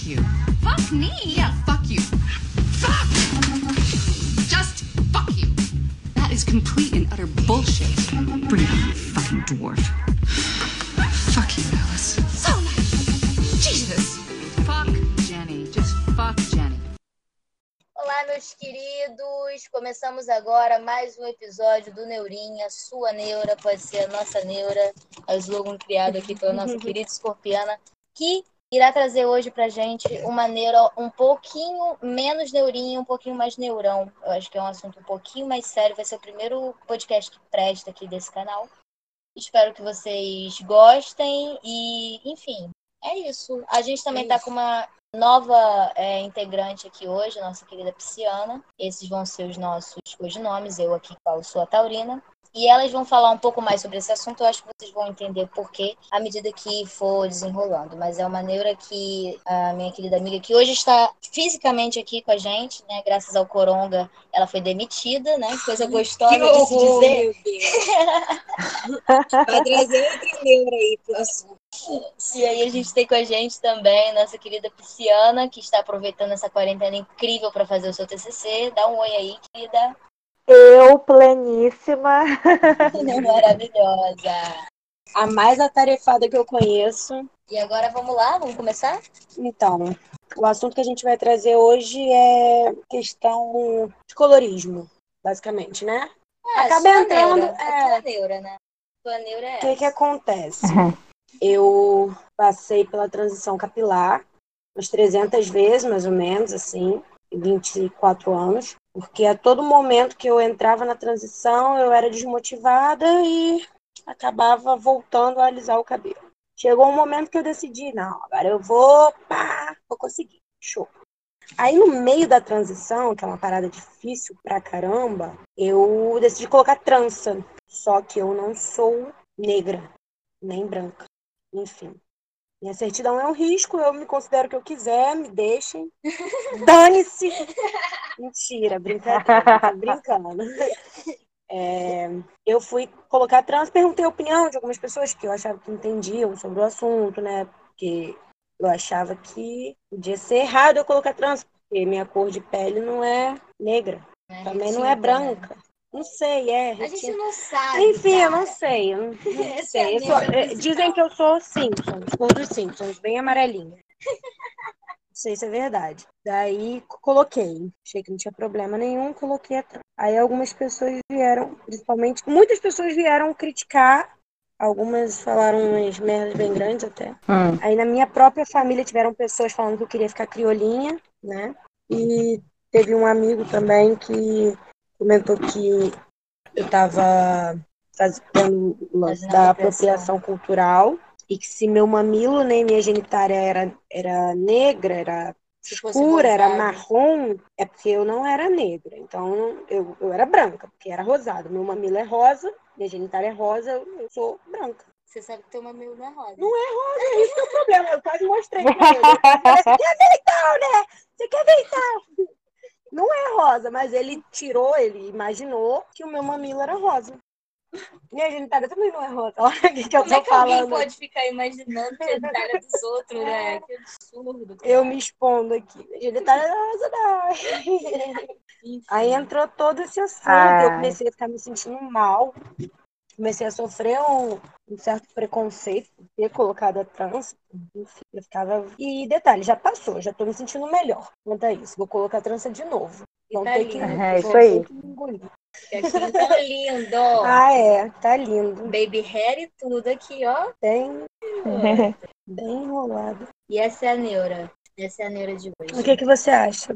Fuck you. Fuck me. Yeah, fuck you. Fuck! Just fuck you. That is complete and utter bullshit. Bring it on, fucking dwarf. Fuck you, Alice. So nice. Jesus. Fuck Jenny. Just fuck Jenny. Olá, meus queridos! Começamos agora mais um episódio do Neurinha, sua neura, pode ser a nossa neura, o slogan criado aqui pela nossa querida escorpiana, que irá trazer hoje pra gente uma neura um pouquinho menos neurinha, um pouquinho mais neurão. Eu acho que é um assunto um pouquinho mais sério, vai ser o primeiro podcast que presta aqui desse canal. Espero que vocês gostem e, enfim, é isso. A gente também tá com uma nova é, integrante aqui hoje, nossa querida Pisciana. Esses vão ser os nossos codinomes. Eu aqui falo sou a Taurina. E elas vão falar um pouco mais sobre esse assunto. Eu acho que vocês vão entender por quê à medida que for desenrolando. Mas é uma neura que a minha querida amiga, que hoje está fisicamente aqui com a gente, né? Graças ao Coronga, ela foi demitida, né? Coisa gostosa Que de se horror, dizer. Vai trazer outra neura aí pro assunto. E aí a gente tem com a gente também nossa querida Pisciana, que está aproveitando essa quarentena incrível para fazer o seu TCC. Dá um oi aí, querida. Eu, pleníssima. Maravilhosa. A mais atarefada que eu conheço. E agora vamos lá, vamos começar? Então, o assunto que a gente vai trazer hoje é questão de colorismo, basicamente, né? Ah, Acaba entrando- Neura. é. A tua neura, né? Tua neura é O que que acontece? Eu passei pela transição capilar umas 300 vezes, mais ou menos, assim, em 24 anos, porque a todo momento que eu entrava na transição, eu era desmotivada e acabava voltando a alisar o cabelo. Chegou um momento que eu decidi, não, agora eu vou, pá, vou conseguir. Show. Aí no meio da transição, que é uma parada difícil pra caramba, eu decidi colocar trança. Só que eu não sou negra, nem branca. Enfim. Minha certidão é um risco, eu me considero o que eu quiser, me deixem. Dane-se! Mentira, brincadeira, tô brincando. É, eu fui colocar trans, perguntei a opinião de algumas pessoas que eu achava que entendiam sobre o assunto, né? Porque eu achava que podia ser errado eu colocar trans, porque minha cor de pele não é negra, Né? também não é Retinta, né? Não sei, é. A gente não sabe. Enfim, eu cara. não sei. Eu não, não é sei. Eu sou- principal. dizem que eu sou Simpsons, cor dos Simpsons, bem amarelinha. Não sei se é verdade. Daí co- coloquei. Achei que não tinha problema nenhum, coloquei atrás. Aí algumas pessoas vieram, principalmente, muitas pessoas vieram criticar. Algumas falaram umas merdas bem grandes até. Hum. Aí na minha própria família tiveram pessoas falando que eu queria ficar criolinha, né? E teve um amigo também que comentou que eu estava fazendo o lance da apropriação. cultural e que se meu mamilo nem minha genitária era, era negra, era escura, era marrom, é porque eu não era negra. Então eu, eu era branca, porque era rosado. Meu mamilo é rosa, minha genitária é rosa, eu sou branca. Você sabe que teu mamilo não é rosa. Não é rosa, é isso que é o problema. Eu quase mostrei pra ele. Você quer ver então, né? Você quer ver então? Não é rosa, mas ele tirou, ele imaginou que o meu mamilo era rosa. Minha genitária também não é rosa. Olha o que, que eu Como é tô que alguém falando. pode ficar imaginando a genitália dos outros, né? Que absurdo. cara. Eu me expondo aqui. Minha genitária não é rosa, não. Enfim. Aí entrou todo esse assunto. Ah. Eu comecei a ficar me sentindo mal. Comecei a sofrer um, um certo preconceito por ter colocado a trans. Enfim, eu ficava. E detalhe, já passou, já tô me sentindo melhor quanto a isso. Vou colocar a trança de novo. Então tá tem que. É isso aí. assim tão lindo. Ah, é, tá lindo. Baby hair e tudo aqui, ó. Bem, bem enrolado. E essa é a neura. Essa é a neura de hoje. O que, que você acha,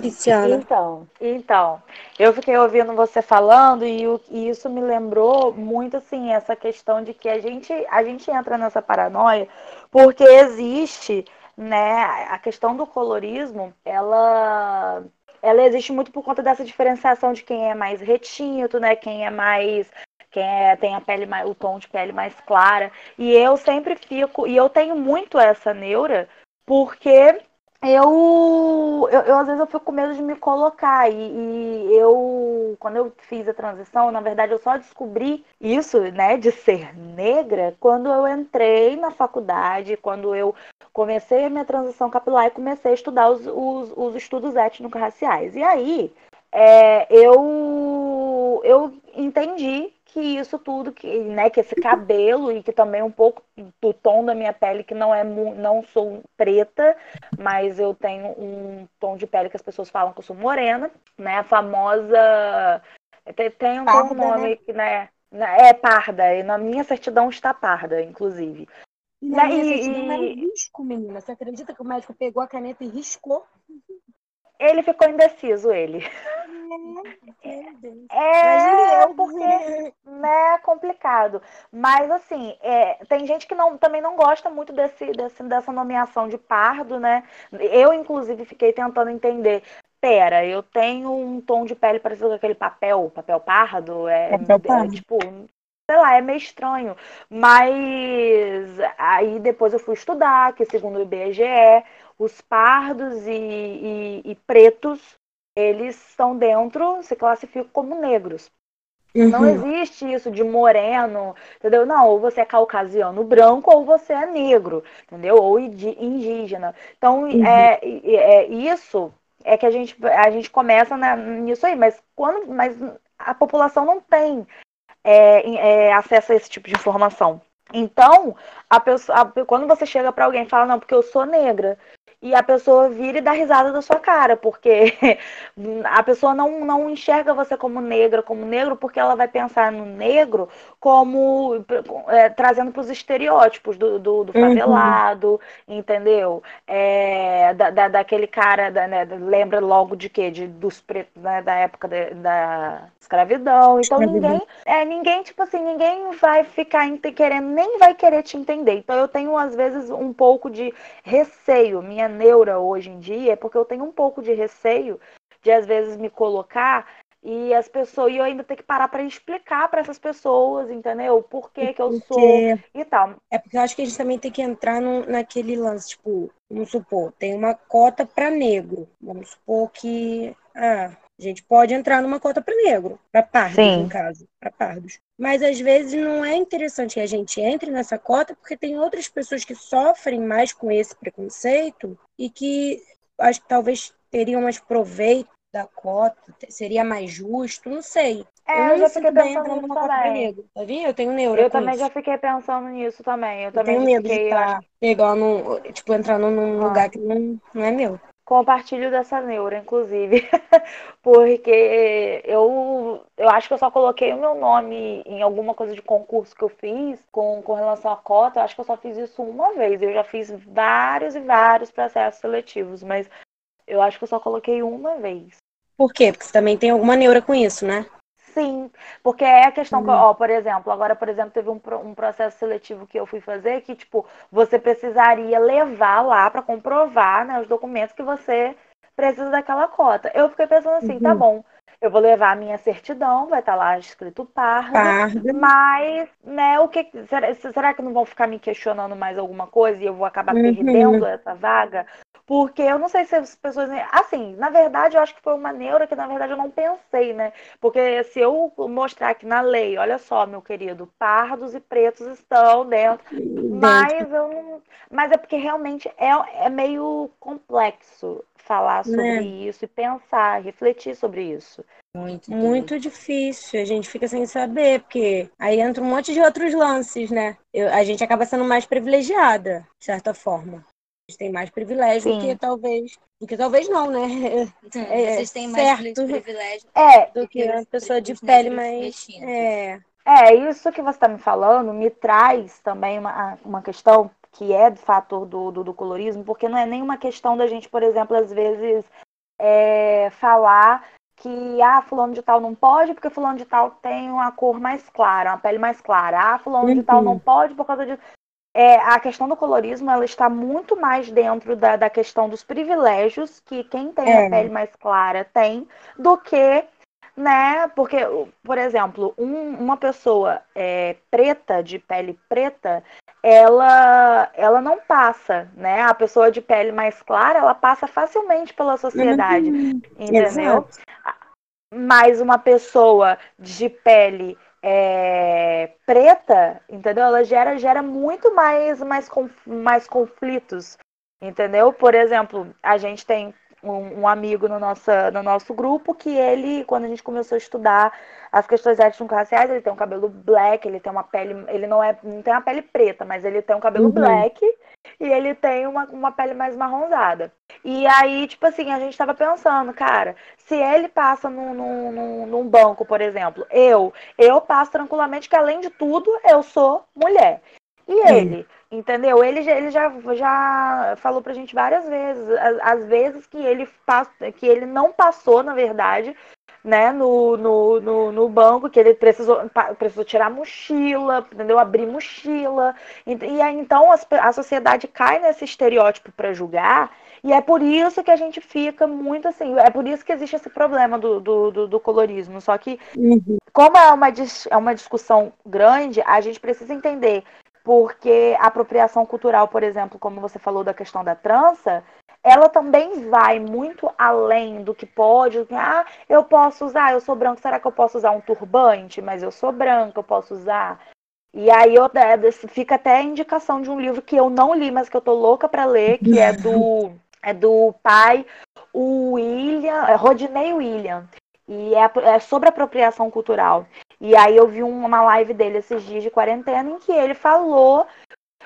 Pisciana? Então, então, eu fiquei ouvindo você falando e, o- e isso me lembrou muito assim essa questão de que a gente a gente entra nessa paranoia porque existe, né, a questão do colorismo, ela ela existe muito por conta dessa diferenciação de quem é mais retinto, né, quem é mais quem é- tem a pele mais, o tom de pele mais clara. E eu sempre fico, e eu tenho muito essa neura, porque eu, eu, eu, às vezes eu fico com medo de me colocar e, e, eu quando eu fiz a transição na verdade eu só descobri isso né de ser negra quando eu entrei na faculdade quando eu comecei a minha transição capilar e comecei a estudar os, os, os estudos étnico-raciais. E aí é, eu eu entendi que isso tudo, que, né, que esse cabelo e que também um pouco do tom da minha pele, que não é não sou preta, mas eu tenho um tom de pele que as pessoas falam que eu sou morena, né? A famosa tem, tem um, parda, nome né? que né, é parda, e na minha certidão está parda, inclusive. Na né? minha e, certidão era risco, menina. Você acredita que o médico pegou a caneta e riscou? Ele ficou indeciso, ele. É, é porque né, é complicado. Mas assim, é, tem gente que não, também não gosta muito desse, desse, dessa nomeação de pardo, né? Eu, inclusive, fiquei tentando entender. Pera, eu tenho um tom de pele parecido com aquele papel, papel pardo. É, papel é, pardo. é tipo, sei lá, é meio estranho. Mas aí depois eu fui estudar, que segundo o IBGE, os pardos e, e, e pretos, eles estão dentro, se classificam como negros. Uhum. Não existe isso de moreno, entendeu? Não, ou você é caucasiano branco ou você é negro, entendeu? Ou indígena. Então, uhum. é, é, isso é que a gente, a gente começa né, nisso aí, mas quando mas a população não tem é, é, acesso a esse tipo de informação. Então, a pessoa, a, quando você chega para alguém e fala, não, porque eu sou negra, e a pessoa vira e dá risada da sua cara, porque a pessoa não, não enxerga você como negra, como negro, porque ela vai pensar no negro como é, trazendo para os estereótipos do, do, do uhum. favelado, uhum. entendeu? É, da, da, daquele cara, da, né, lembra logo de quê? De, dos pretos né, da época de, da escravidão. Então ninguém, é, ninguém, tipo assim, ninguém vai ficar querendo, nem vai querer te entender. Então eu tenho, às vezes, um pouco de receio. Minha neura hoje em dia é porque eu tenho um pouco de receio de, às vezes, me colocar e as pessoas e eu ainda ter que parar para explicar para essas pessoas, entendeu? Por que, que eu sou e tal. É porque eu acho que a gente também tem que entrar no, naquele lance, tipo, vamos supor, tem uma cota para negro. Vamos supor que ah, a gente pode entrar numa cota para negro, para pardos, Sim. no caso, para pardos. Mas às vezes não é interessante que a gente entre nessa cota, porque tem outras pessoas que sofrem mais com esse preconceito e que acho que talvez teriam mais proveito da cota, seria mais justo, não sei. É, eu, eu já fiquei pensando nisso também. Tá vendo? Eu tenho neuro. Eu também isso. já fiquei pensando nisso também. Eu, eu também tenho medo fiquei, de estar tá pegando, tipo, entrando num ah. lugar que não, não é meu compartilho dessa neura, inclusive, porque eu, eu acho que eu só coloquei o meu nome em alguma coisa de concurso que eu fiz com, com relação à cota, eu acho que eu só fiz isso uma vez, eu já fiz vários e vários processos seletivos, mas eu acho que eu só coloquei uma vez. Por quê? Porque você também tem alguma neura com isso, né? Sim, porque é a questão que, uhum. ó, por exemplo, agora, por exemplo, teve um, um processo seletivo que eu fui fazer que, tipo, você precisaria levar lá para comprovar, né, os documentos que você precisa daquela cota. Eu fiquei pensando assim, tá uhum. tá bom, eu vou levar a minha certidão, vai estar tá lá escrito parda, parda, mas, né, o que será, será que não vão ficar me questionando mais alguma coisa e eu vou acabar uhum. perdendo essa vaga? Porque eu não sei se as pessoas. Assim, na verdade, eu acho que foi uma neura que, na verdade, eu não pensei, né? Porque se eu mostrar aqui na lei, olha só, meu querido, pardos e pretos estão dentro. Mas eu não. Mas é porque realmente é, é meio complexo falar sobre é. isso e pensar, refletir sobre isso. Muito, muito difícil. A gente fica sem saber, porque aí entra um monte de outros lances, né? Eu, a gente acaba sendo mais privilegiada, de certa forma gente tem mais privilégio Sim. do que talvez. Do que talvez não, né? É, Vocês têm mais certo. privilégio é, do que uma pessoa de pele mais. É. é, isso que você está me falando me traz também uma, uma questão que é do fator do, do, do, colorismo, porque não é nenhuma questão da gente, por exemplo, às vezes é, falar que ah, fulano de tal não pode porque fulano de tal tem uma cor mais clara, uma pele mais clara. Ah, fulano uhum. de tal não uhum. pode por causa disso é, a questão do colorismo ela está muito mais dentro da, da questão dos privilégios que quem tem é. a pele mais clara tem do que né? Porque, por exemplo, um, uma pessoa é, preta, de pele preta, ela, ela não passa, né? A pessoa de pele mais clara, ela passa facilmente pela sociedade, entendeu? Exato. Mas uma pessoa de pele é, preta, entendeu? Ela gera, gera muito mais, mais, mais conflitos, entendeu? Por exemplo, a gente tem um, um, amigo no, nossa, no nosso grupo que ele, quando a gente começou a estudar as questões étnico-raciais, ele tem um cabelo black, ele tem uma pele, ele não é, não tem uma pele preta, mas ele tem um cabelo uhum. black e ele tem uma, uma pele mais marronzada. E aí, tipo assim, a gente tava pensando, cara, se ele passa num, num, num banco, por exemplo, eu, eu passo tranquilamente que além de tudo, eu sou mulher. E ele, entendeu? Ele, já, ele já, já falou pra gente várias vezes, as, as vezes que ele, pass, que ele não passou, na verdade, né, no, no, no, no, banco, que ele precisou, precisou tirar mochila, entendeu? Abrir mochila. E, e aí, então a, a sociedade cai nesse estereótipo para julgar, e é por isso que a gente fica muito assim, é por isso que existe esse problema do, do, do, do colorismo. Só que, uhum. como é uma, é uma discussão grande, a gente precisa entender porque a apropriação cultural, por exemplo, como você falou da questão da trança, ela também vai muito além do que pode. Ah, eu posso usar, eu sou branco, será que eu posso usar um turbante? Mas eu sou branca, eu posso usar. E aí eu, fica até a indicação de um livro que eu não li, mas que eu tô louca para ler, que é do, é do pai o William, é Rodney William. E é, é sobre apropriação cultural. E aí eu vi uma live dele esses dias de quarentena em que ele falou: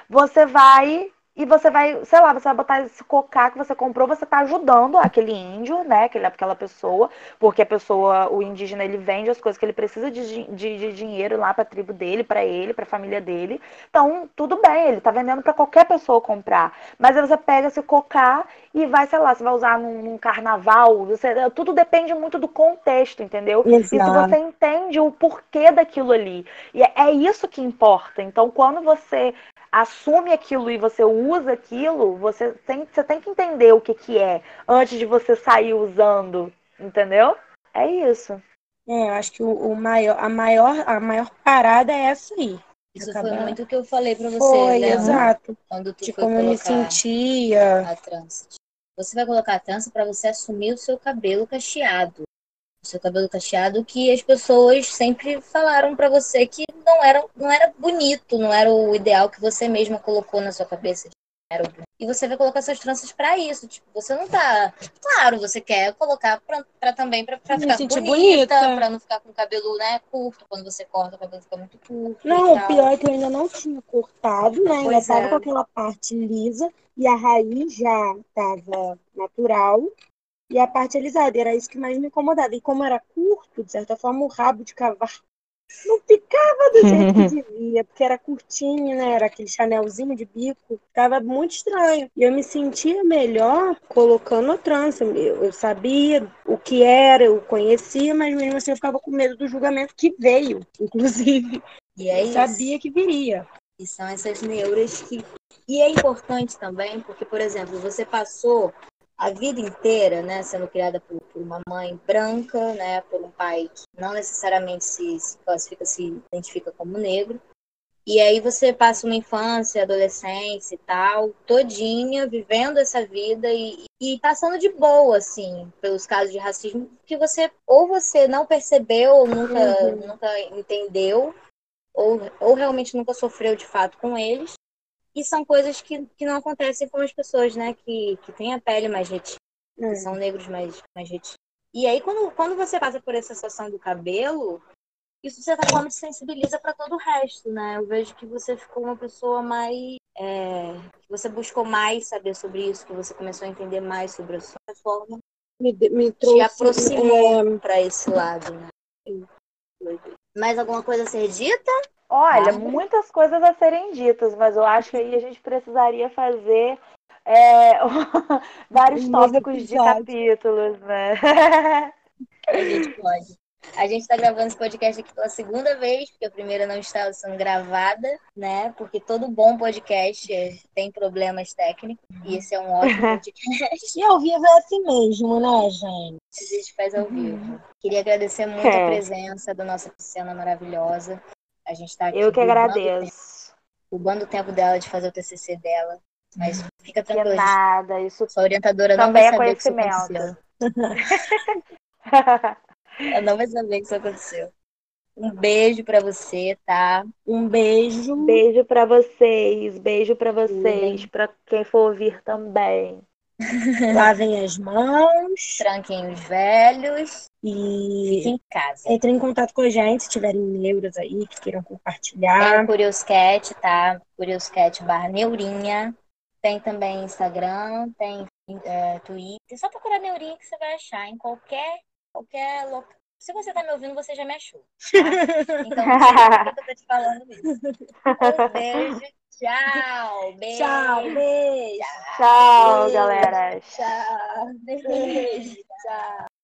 você vai e você vai, sei lá, você vai botar esse cocá que você comprou, você tá ajudando aquele índio, né? Aquele, aquela pessoa, porque a pessoa, o indígena, ele vende as coisas que ele precisa de, de, de dinheiro lá pra tribo dele, para ele, pra família dele. Então, tudo bem, ele tá vendendo para qualquer pessoa comprar. Mas aí você pega esse cocá e vai, sei lá, você vai usar num, num carnaval, você, tudo depende muito do contexto, entendeu? Exato. E se você entende o porquê daquilo ali. E é, é isso que importa. Então, quando você assume aquilo e você usa aquilo, você tem, você tem que entender o que, que é antes de você sair usando, entendeu? É isso. É, eu acho que o, o maior, a, maior, a maior parada é essa aí. Isso foi muito o que eu falei para você. Foi, né? exato. Quando tu de como eu me sentia. A trança. Você vai colocar a trança para você assumir o seu cabelo cacheado seu cabelo cacheado que as pessoas sempre falaram para você que não era, não era bonito, não era o ideal que você mesma colocou na sua cabeça. E você vai colocar suas tranças para isso. Tipo, você não tá. Claro, você quer colocar para também para ficar bonita, bonita. para não ficar com o cabelo né, curto. Quando você corta, o cabelo fica muito curto. Não, o pior é que eu ainda não tinha cortado, né? Ainda tava é. com aquela parte lisa e a raiz já tava natural e a parte alisada. Era isso que mais me incomodava. E como era curto, de certa forma, o rabo de cavalo não ficava do jeito que devia, porque era curtinho, né? Era aquele chanelzinho de bico. Ficava muito estranho. E eu me sentia melhor colocando a trança. Eu, eu sabia o que era, eu conhecia, mas mesmo assim eu ficava com medo do julgamento que veio, inclusive. E é isso. Sabia que viria. E são essas neuras que. E é importante também, porque, por exemplo, você passou a vida inteira, né, sendo criada por, por, uma mãe branca, né, por um pai que não necessariamente se, se classifica, se identifica como negro. E aí você passa uma infância, adolescência e tal, todinha, vivendo essa vida e, e passando de boa, assim, pelos casos de racismo que você ou você não percebeu, ou nunca, uhum. nunca entendeu, ou, ou realmente nunca sofreu de fato com eles, e são coisas que, que não acontecem com as pessoas, né? Que, que têm a pele mais retinta, que é. são negros mais, mais retintos. E aí, quando, quando você passa por essa situação do cabelo, isso de certa forma te sensibiliza para todo o resto, né? Eu vejo que você ficou uma pessoa mais. É, você buscou mais saber sobre isso, que você começou a entender mais sobre a sua forma. Me, me trouxe. Te aproximou é... para esse lado, né? Mais alguma coisa a ser dita? Olha, muitas coisas a serem ditas, mas eu acho que aí a gente precisaria fazer é, vários tópicos de capítulos, né? A gente pode. A gente está gravando esse podcast aqui pela segunda vez, porque a primeira não estava sendo gravada, né? Porque todo bom podcast é, tem problemas técnicos, e esse é um ótimo podcast. E ao vivo é assim mesmo, né, gente? A gente faz ao vivo. Queria agradecer muito É. a presença da nossa pisciana maravilhosa. A gente está aqui Eu que agradeço. roubando o tempo dela de fazer o TCC dela. Mas fica tranquila, nada, isso sua orientadora não vai é saber que isso aconteceu. Ela não vai saber que isso aconteceu. Um beijo pra você, tá? Um beijo. Beijo pra vocês, beijo pra vocês, pra quem for ouvir também. Lavem as mãos Tranquem os velhos. e Fique em casa. entrem em contato com a gente se tiverem neuras aí que queiram Tem compartilhar. o Curioscat, tá? Curioscat barra Neurinha. Tem também Instagram, tem é, Twitter. Só procurar Neurinha que você vai achar em qualquer, qualquer local. Se você tá me ouvindo, você já me achou. Tá? Então, que eu tô te falando isso. Um beijo. Tchau. Beijo. Tchau, beijo. Tchau, Beijo. galera. Tchau. Beijo. Tchau.